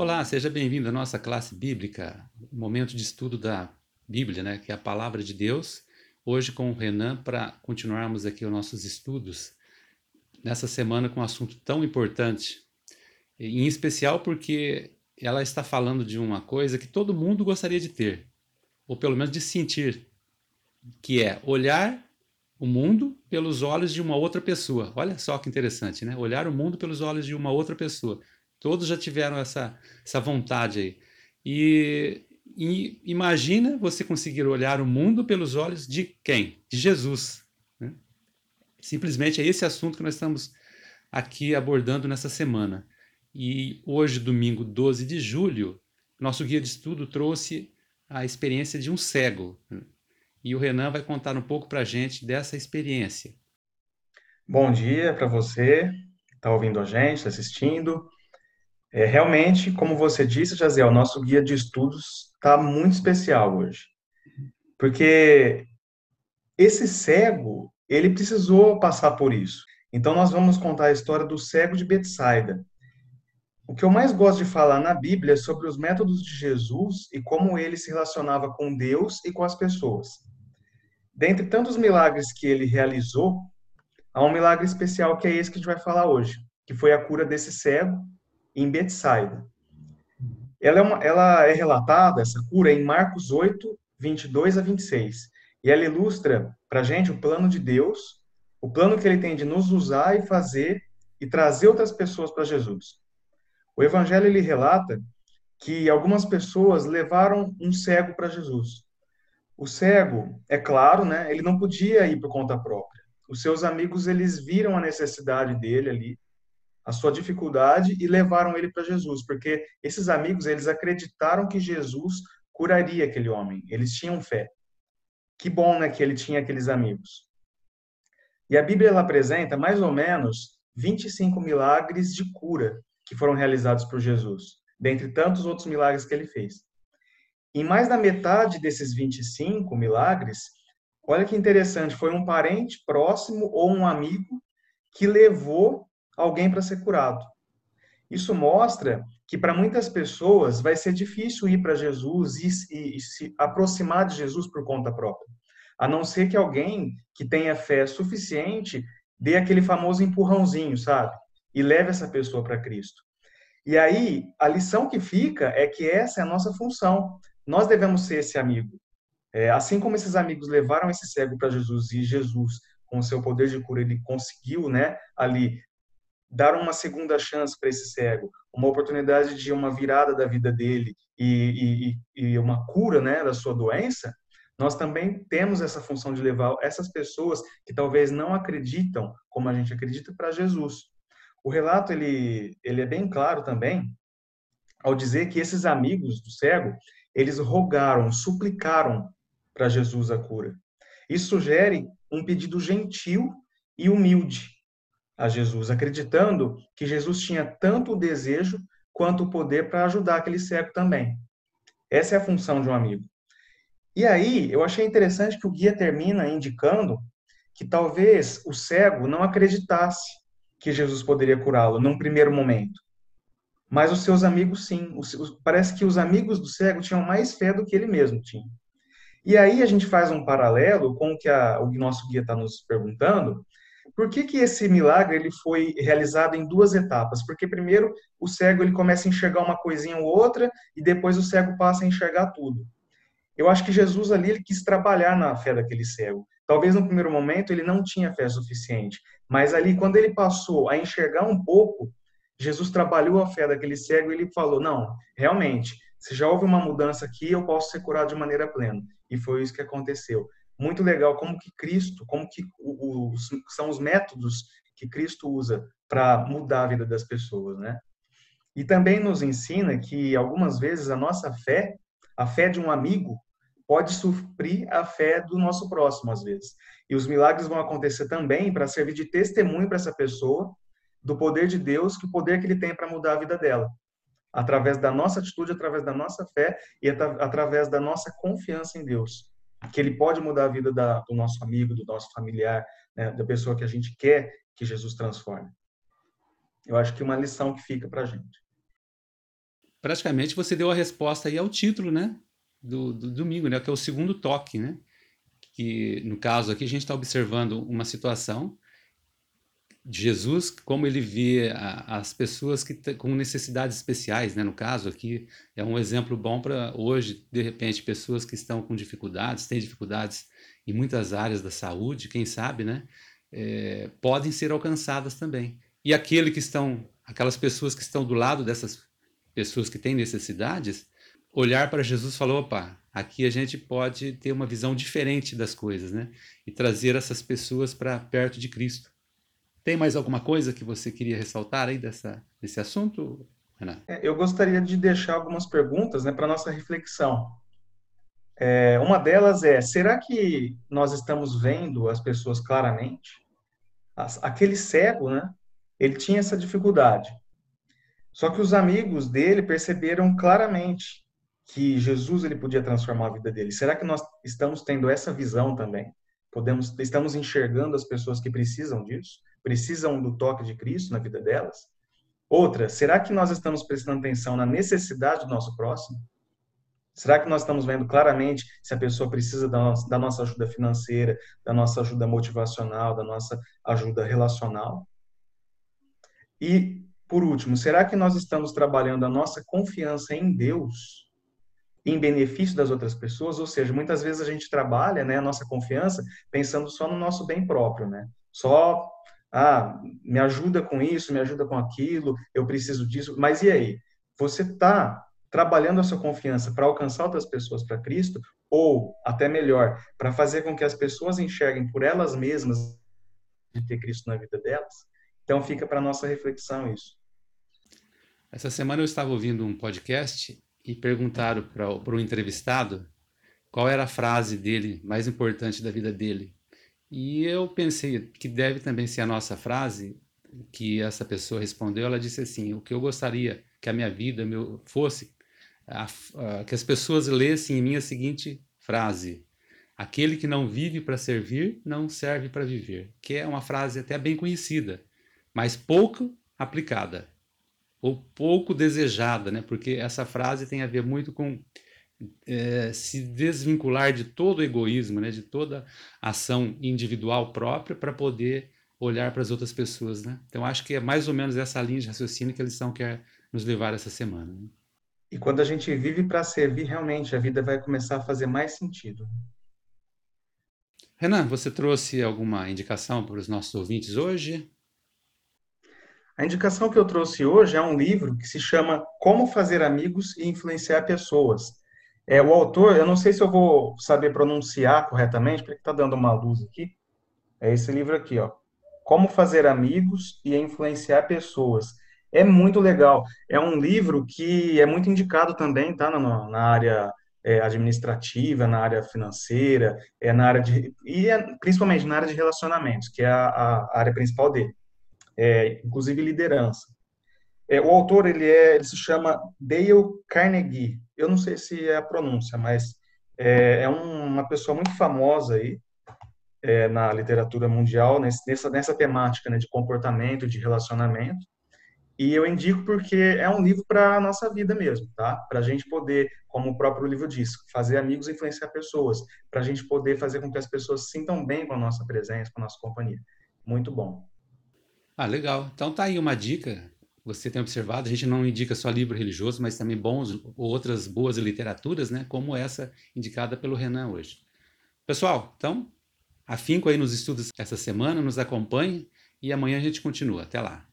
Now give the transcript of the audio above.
Olá, seja bem-vindo à nossa classe bíblica, momento de estudo da Bíblia, né, que é a palavra de Deus. Hoje com o Renan para continuarmos aqui os nossos estudos nessa semana com um assunto tão importante, em especial porque ela está falando de uma coisa que todo mundo gostaria de ter, ou pelo menos de sentir, que é olhar o mundo pelos olhos de uma outra pessoa. Olha só que interessante, né? Olhar o mundo pelos olhos de uma outra pessoa. Todos já tiveram essa, essa vontade aí. E, e imagina você conseguir olhar o mundo pelos olhos de quem? De Jesus. Né? Simplesmente é esse assunto que nós estamos aqui abordando nessa semana. E hoje, domingo 12 de julho, nosso guia de estudo trouxe a experiência de um cego. Né? E o Renan vai contar um pouco para a gente dessa experiência. Bom dia para você que está ouvindo a gente, está assistindo. É, realmente, como você disse, Jaziel, nosso guia de estudos está muito especial hoje. Porque esse cego, ele precisou passar por isso. Então, nós vamos contar a história do cego de Betsaida. O que eu mais gosto de falar na Bíblia é sobre os métodos de Jesus e como ele se relacionava com Deus e com as pessoas. Dentre tantos milagres que ele realizou, há um milagre especial que é esse que a gente vai falar hoje, que foi a cura desse cego em Betsaida. Ela é, uma, ela é relatada, essa cura, em Marcos 8, 22 a 26. E ela ilustra para gente o plano de Deus, o plano que ele tem de nos usar e fazer e trazer outras pessoas para Jesus. O Evangelho ele relata que algumas pessoas levaram um cego para Jesus. O cego, é claro, né, ele não podia ir por conta própria. Os seus amigos eles viram a necessidade dele ali a sua dificuldade e levaram ele para Jesus, porque esses amigos, eles acreditaram que Jesus curaria aquele homem. Eles tinham fé. Que bom, né, que ele tinha aqueles amigos. E a Bíblia ela apresenta mais ou menos 25 milagres de cura que foram realizados por Jesus, dentre tantos outros milagres que ele fez. Em mais da metade desses 25 milagres, olha que interessante, foi um parente próximo ou um amigo que levou alguém para ser curado. Isso mostra que para muitas pessoas vai ser difícil ir para Jesus e, e, e, se aproximar de Jesus por conta própria, a não ser que alguém que tenha fé suficiente dê aquele famoso empurrãozinho, sabe? E leve essa pessoa para Cristo. E aí, a lição que fica é que essa é a nossa função. Nós devemos ser esse amigo. É, assim como esses amigos levaram esse cego para Jesus e Jesus, com seu poder de cura, ele conseguiu, né, ali dar uma segunda chance para esse cego, uma oportunidade de uma virada da vida dele e, e, e, uma cura né, da sua doença, nós também temos essa função de levar essas pessoas que talvez não acreditam como a gente acredita para Jesus. O relato ele, ele é bem claro também ao dizer que esses amigos do cego eles rogaram, suplicaram para Jesus a cura. Isso sugere um pedido gentil e humilde a Jesus, acreditando que Jesus tinha tanto o desejo quanto o poder para ajudar aquele cego também. Essa é a função de um amigo. E aí, eu achei interessante que o guia termina indicando que talvez o cego não acreditasse que Jesus poderia curá-lo num primeiro momento. Mas os seus amigos, sim. Parece que os amigos do cego tinham mais fé do que ele mesmo tinha. E aí a gente faz um paralelo com o que a, o nosso guia está nos perguntando, por que, que esse milagre ele foi realizado em duas etapas? Porque primeiro o cego ele começa a enxergar uma coisinha ou outra e depois o cego passa a enxergar tudo. Eu acho que Jesus ali ele quis trabalhar na fé daquele cego. Talvez no primeiro momento ele não tinha fé suficiente, mas ali quando ele passou a enxergar um pouco, Jesus trabalhou a fé daquele cego e ele falou: "Não, realmente, se já houve uma mudança aqui, eu posso ser curado de maneira plena". E foi isso que aconteceu muito legal como que Cristo, como que os, são os métodos que Cristo usa para mudar a vida das pessoas, né? E também nos ensina que algumas vezes a nossa fé, a fé de um amigo, pode suprir a fé do nosso próximo às vezes. E os milagres vão acontecer também para servir de testemunho para essa pessoa do poder de Deus, que o poder que ele tem para mudar a vida dela, através da nossa atitude, através da nossa fé e através da nossa confiança em Deus que ele pode mudar a vida da, do nosso amigo, do nosso familiar, né, da pessoa que a gente quer que Jesus transforme. Eu acho que uma lição que fica para a gente. praticamente você deu a resposta aí ao título, né? Do, do domingo, né? Que é o segundo toque, né? Que no caso aqui a gente está observando uma situação de Jesus, como ele vê a, as pessoas que com necessidades especiais, né? No caso aqui é um exemplo bom para hoje, de repente, pessoas que estão com dificuldades, têm dificuldades em muitas áreas da saúde, quem sabe, né? É, podem ser alcançadas também. E aquele que estão, aquelas pessoas que estão do lado dessas pessoas que têm necessidades, olhar para Jesus falar, opa, aqui a gente pode ter uma visão diferente das coisas, né? E trazer essas pessoas para perto de Cristo. Tem mais alguma coisa que você queria ressaltar aí dessa, desse assunto, Renato? É, eu gostaria de deixar algumas perguntas né, para nossa reflexão. É, uma delas é: será que nós estamos vendo as pessoas claramente? As, aquele cego, né? Ele tinha essa dificuldade. Só que os amigos dele perceberam claramente que Jesus ele podia transformar a vida dele. Será que nós estamos tendo essa visão também? Podemos, estamos enxergando as pessoas que precisam disso, precisam do toque de Cristo na vida delas? Outra, será que nós estamos prestando atenção na necessidade do nosso próximo? Será que nós estamos vendo claramente se a pessoa precisa da nossa, da nossa ajuda financeira, da nossa ajuda motivacional, da nossa ajuda relacional? E por último, será que nós estamos trabalhando a nossa confiança em Deus em benefício das outras pessoas? Ou seja, muitas vezes a gente trabalha, né, a nossa confiança pensando só no nosso bem próprio, né? Só ah, me ajuda com isso, me ajuda com aquilo, eu preciso disso. Mas e aí? Você está trabalhando a sua confiança para alcançar outras pessoas para Cristo, ou, até melhor, para fazer com que as pessoas enxerguem por elas mesmas de ter Cristo na vida delas? Então fica para nossa reflexão isso. Essa semana eu estava ouvindo um podcast e perguntaram para o entrevistado qual era a frase dele mais importante da vida dele. E eu pensei que deve também ser a nossa frase, que essa pessoa respondeu. Ela disse assim: O que eu gostaria que a minha vida meu, fosse, a, a, que as pessoas lessem em mim a seguinte frase: Aquele que não vive para servir, não serve para viver. Que é uma frase até bem conhecida, mas pouco aplicada ou pouco desejada, né? Porque essa frase tem a ver muito com é, se desvincular de todo o egoísmo, né? De toda ação individual própria para poder olhar para as outras pessoas, né? Então acho que é mais ou menos essa linha de raciocínio que a lição quer nos levar essa semana. Né? E quando a gente vive para servir, realmente a vida vai começar a fazer mais sentido. Renan, você trouxe alguma indicação para os nossos ouvintes hoje? A indicação que eu trouxe hoje é um livro que se chama Como Fazer Amigos e Influenciar Pessoas. É, o autor, eu não sei se eu vou saber pronunciar corretamente, porque está dando uma luz aqui. É esse livro aqui, ó. Como Fazer Amigos e Influenciar Pessoas. É muito legal. É um livro que é muito indicado também, tá? Na, na área é, administrativa, na área financeira, é na área de e é, principalmente na área de relacionamentos, que é a, a área principal dele é, inclusive liderança. É, o autor ele é, ele se chama Dale Carnegie. Eu não sei se é a pronúncia, mas é, é um, uma pessoa muito famosa aí é, na literatura mundial nessa nessa temática né, de comportamento, de relacionamento. E eu indico porque é um livro para a nossa vida mesmo, tá? Para a gente poder, como o próprio livro diz, fazer amigos e influenciar pessoas, para a gente poder fazer com que as pessoas se sintam bem com a nossa presença, com a nossa companhia. Muito bom. Ah, legal. Então tá aí uma dica. Você tem observado, a gente não indica só livro religioso, mas também bons outras boas literaturas, né? Como essa indicada pelo Renan hoje. Pessoal, então, afinco aí nos estudos essa semana, nos acompanhe e amanhã a gente continua. Até lá.